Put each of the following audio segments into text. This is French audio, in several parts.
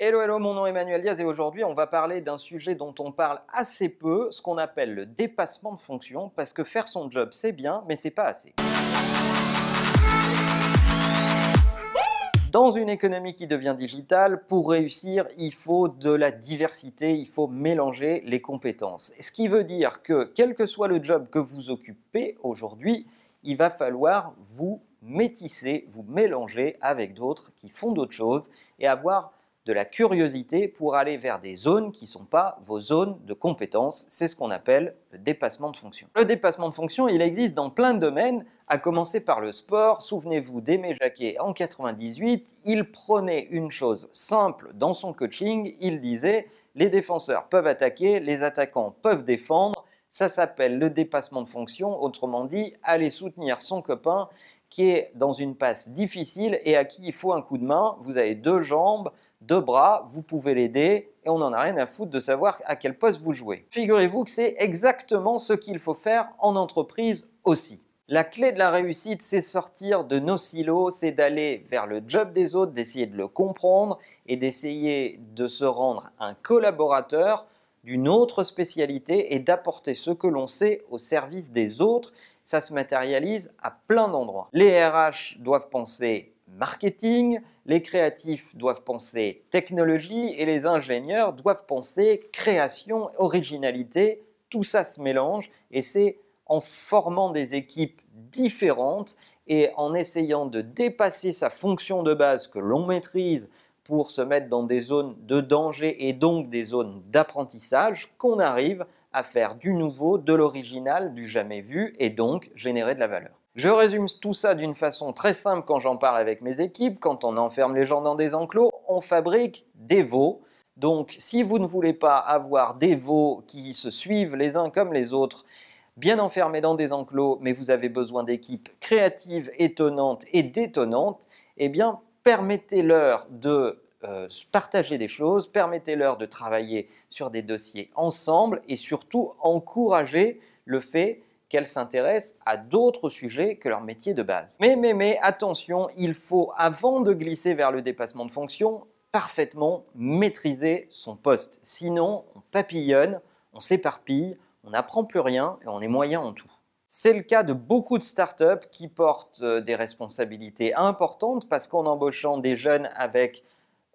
Hello, hello, mon nom est Emmanuel Diaz et aujourd'hui on va parler d'un sujet dont on parle assez peu, ce qu'on appelle le dépassement de fonction, parce que faire son job c'est bien, mais c'est pas assez. Dans une économie qui devient digitale, pour réussir, il faut de la diversité, il faut mélanger les compétences. Ce qui veut dire que quel que soit le job que vous occupez aujourd'hui, il va falloir vous métisser, vous mélanger avec d'autres qui font d'autres choses et avoir de la curiosité pour aller vers des zones qui ne sont pas vos zones de compétences. C'est ce qu'on appelle le dépassement de fonction. Le dépassement de fonction, il existe dans plein de domaines, à commencer par le sport. Souvenez-vous d'Aimé Jacquet en 98, il prenait une chose simple dans son coaching, il disait les défenseurs peuvent attaquer, les attaquants peuvent défendre. Ça s'appelle le dépassement de fonction, autrement dit, aller soutenir son copain qui est dans une passe difficile et à qui il faut un coup de main. Vous avez deux jambes, deux bras, vous pouvez l'aider et on n'en a rien à foutre de savoir à quel poste vous jouez. Figurez-vous que c'est exactement ce qu'il faut faire en entreprise aussi. La clé de la réussite, c'est sortir de nos silos, c'est d'aller vers le job des autres, d'essayer de le comprendre et d'essayer de se rendre un collaborateur d'une autre spécialité et d'apporter ce que l'on sait au service des autres. Ça se matérialise à plein d'endroits. Les RH doivent penser marketing, les créatifs doivent penser technologie et les ingénieurs doivent penser création, originalité. Tout ça se mélange et c'est en formant des équipes différentes et en essayant de dépasser sa fonction de base que l'on maîtrise pour se mettre dans des zones de danger et donc des zones d'apprentissage qu'on arrive à faire du nouveau, de l'original, du jamais vu et donc générer de la valeur. Je résume tout ça d'une façon très simple quand j'en parle avec mes équipes. Quand on enferme les gens dans des enclos, on fabrique des veaux. Donc si vous ne voulez pas avoir des veaux qui se suivent les uns comme les autres, bien enfermés dans des enclos, mais vous avez besoin d'équipes créatives, étonnantes et détonnantes, eh bien permettez-leur de euh, partager des choses, permettez-leur de travailler sur des dossiers ensemble et surtout encouragez le fait qu'elles s'intéressent à d'autres sujets que leur métier de base. Mais, mais, mais, attention, il faut, avant de glisser vers le dépassement de fonction, parfaitement maîtriser son poste. Sinon, on papillonne, on s'éparpille, on n'apprend plus rien et on est moyen en tout. C'est le cas de beaucoup de startups qui portent euh, des responsabilités importantes parce qu'en embauchant des jeunes avec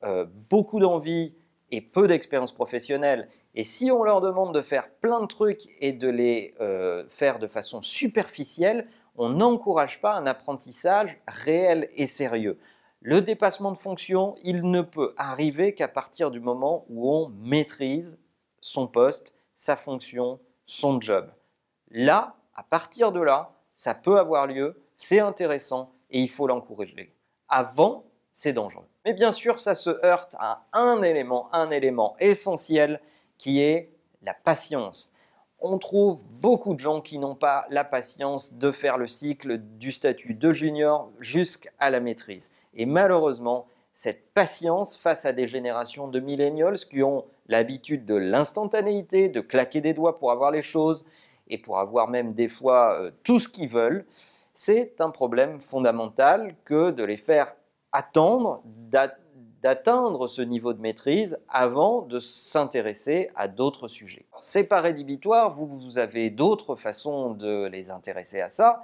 euh, beaucoup d'envie et peu d'expérience professionnelle et si on leur demande de faire plein de trucs et de les euh, faire de façon superficielle, on n'encourage pas un apprentissage réel et sérieux. Le dépassement de fonction, il ne peut arriver qu'à partir du moment où on maîtrise son poste, sa fonction, son job. Là, à partir de là, ça peut avoir lieu, c'est intéressant et il faut l'encourager. Avant, c'est dangereux. Mais bien sûr, ça se heurte à un élément, un élément essentiel qui est la patience. On trouve beaucoup de gens qui n'ont pas la patience de faire le cycle du statut de junior jusqu'à la maîtrise. Et malheureusement, cette patience face à des générations de millennials qui ont l'habitude de l'instantanéité, de claquer des doigts pour avoir les choses et pour avoir même des fois euh, tout ce qu'ils veulent, c'est un problème fondamental que de les faire attendre, d'atteindre ce niveau de maîtrise avant de s'intéresser à d'autres sujets. C'est pas rédhibitoire, vous, avez d'autres façons de les intéresser à ça.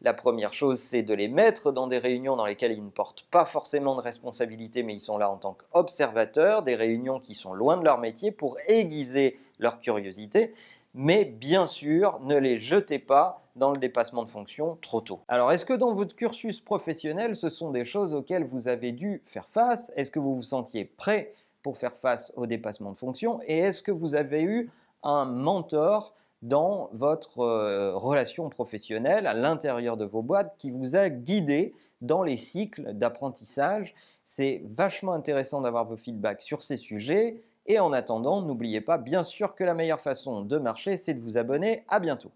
La première chose, c'est de les mettre dans des réunions dans lesquelles ils ne portent pas forcément de responsabilité, mais ils sont là en tant qu'observateurs, des réunions qui sont loin de leur métier pour aiguiser leur curiosité mais bien sûr, ne les jetez pas dans le dépassement de fonction trop tôt. Alors, est-ce que dans votre cursus professionnel, ce sont des choses auxquelles vous avez dû faire face? Est-ce que vous vous sentiez prêt pour faire face au dépassement de fonction? Et est-ce que vous avez eu un mentor dans votre euh, relation professionnelle, à l'intérieur de vos boîtes, qui vous a guidé dans les cycles d'apprentissage? C'est vachement intéressant d'avoir vos feedbacks sur ces sujets. Et en attendant, n'oubliez pas bien sûr que la meilleure façon de marcher, c'est de vous abonner. À bientôt.